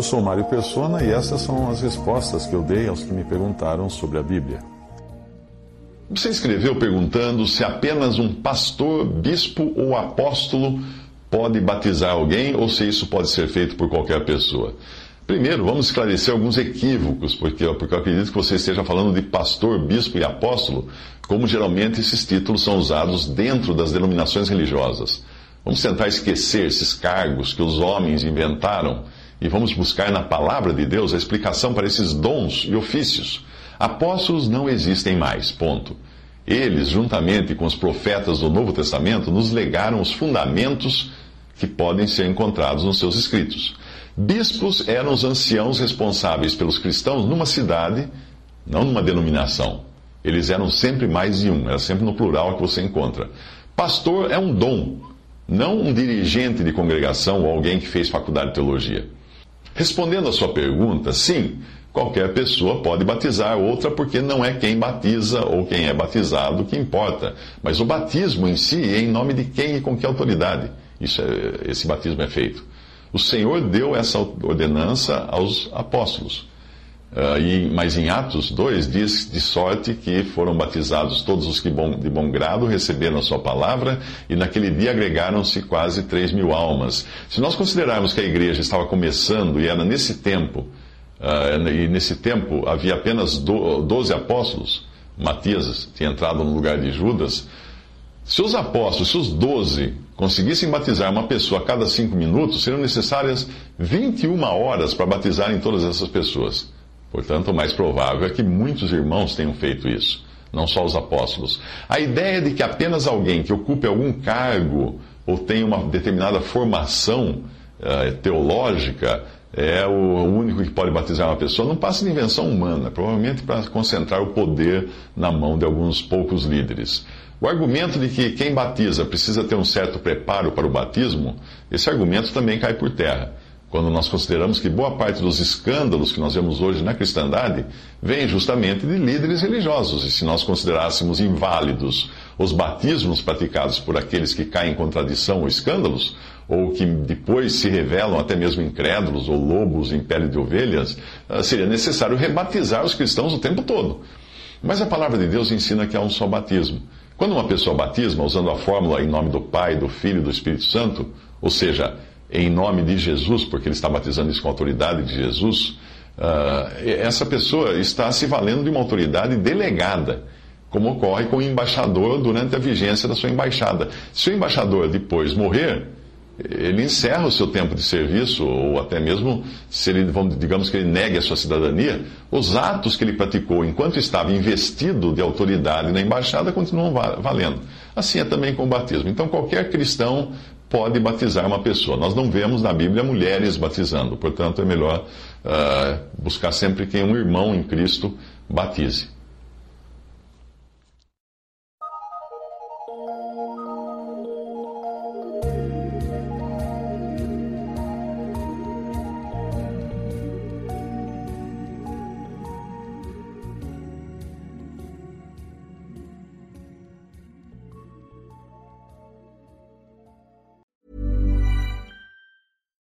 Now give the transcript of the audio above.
Eu sou Mário Persona e essas são as respostas que eu dei aos que me perguntaram sobre a Bíblia. Você escreveu perguntando se apenas um pastor, bispo ou apóstolo pode batizar alguém ou se isso pode ser feito por qualquer pessoa. Primeiro, vamos esclarecer alguns equívocos, porque, porque eu acredito que você esteja falando de pastor, bispo e apóstolo, como geralmente esses títulos são usados dentro das denominações religiosas. Vamos tentar esquecer esses cargos que os homens inventaram e vamos buscar na palavra de Deus a explicação para esses dons e ofícios. Apóstolos não existem mais, ponto. Eles, juntamente com os profetas do Novo Testamento, nos legaram os fundamentos que podem ser encontrados nos seus escritos. Bispos eram os anciãos responsáveis pelos cristãos numa cidade, não numa denominação. Eles eram sempre mais de um, era sempre no plural que você encontra. Pastor é um dom, não um dirigente de congregação ou alguém que fez faculdade de teologia. Respondendo à sua pergunta, sim, qualquer pessoa pode batizar outra, porque não é quem batiza ou quem é batizado que importa, mas o batismo em si é em nome de quem e com que autoridade isso é, esse batismo é feito. O Senhor deu essa ordenança aos apóstolos. Uh, e, mas em Atos 2 diz de sorte que foram batizados todos os que bom, de bom grado receberam a sua palavra, e naquele dia agregaram-se quase 3 mil almas. Se nós considerarmos que a igreja estava começando e era nesse tempo, uh, e nesse tempo havia apenas do, 12 apóstolos, Matias tinha entrado no lugar de Judas, se os apóstolos, se os 12 conseguissem batizar uma pessoa a cada cinco minutos, seriam necessárias 21 horas para batizarem todas essas pessoas. Portanto, o mais provável é que muitos irmãos tenham feito isso, não só os apóstolos. A ideia de que apenas alguém que ocupe algum cargo ou tenha uma determinada formação uh, teológica é o único que pode batizar uma pessoa não passa de invenção humana, provavelmente para concentrar o poder na mão de alguns poucos líderes. O argumento de que quem batiza precisa ter um certo preparo para o batismo, esse argumento também cai por terra. Quando nós consideramos que boa parte dos escândalos que nós vemos hoje na cristandade vem justamente de líderes religiosos. E se nós considerássemos inválidos os batismos praticados por aqueles que caem em contradição ou escândalos, ou que depois se revelam até mesmo incrédulos ou lobos em pele de ovelhas, ah, seria necessário rebatizar os cristãos o tempo todo. Mas a palavra de Deus ensina que há um só batismo. Quando uma pessoa batisma usando a fórmula em nome do Pai, do Filho e do Espírito Santo, ou seja, em nome de Jesus, porque ele está batizando isso com a autoridade de Jesus, uh, essa pessoa está se valendo de uma autoridade delegada, como ocorre com o embaixador durante a vigência da sua embaixada. Se o embaixador depois morrer, ele encerra o seu tempo de serviço, ou até mesmo, se ele, vamos, digamos que ele negue a sua cidadania, os atos que ele praticou enquanto estava investido de autoridade na embaixada continuam valendo. Assim é também com o batismo. Então, qualquer cristão pode batizar uma pessoa. Nós não vemos na Bíblia mulheres batizando, portanto, é melhor uh, buscar sempre que um irmão em Cristo batize.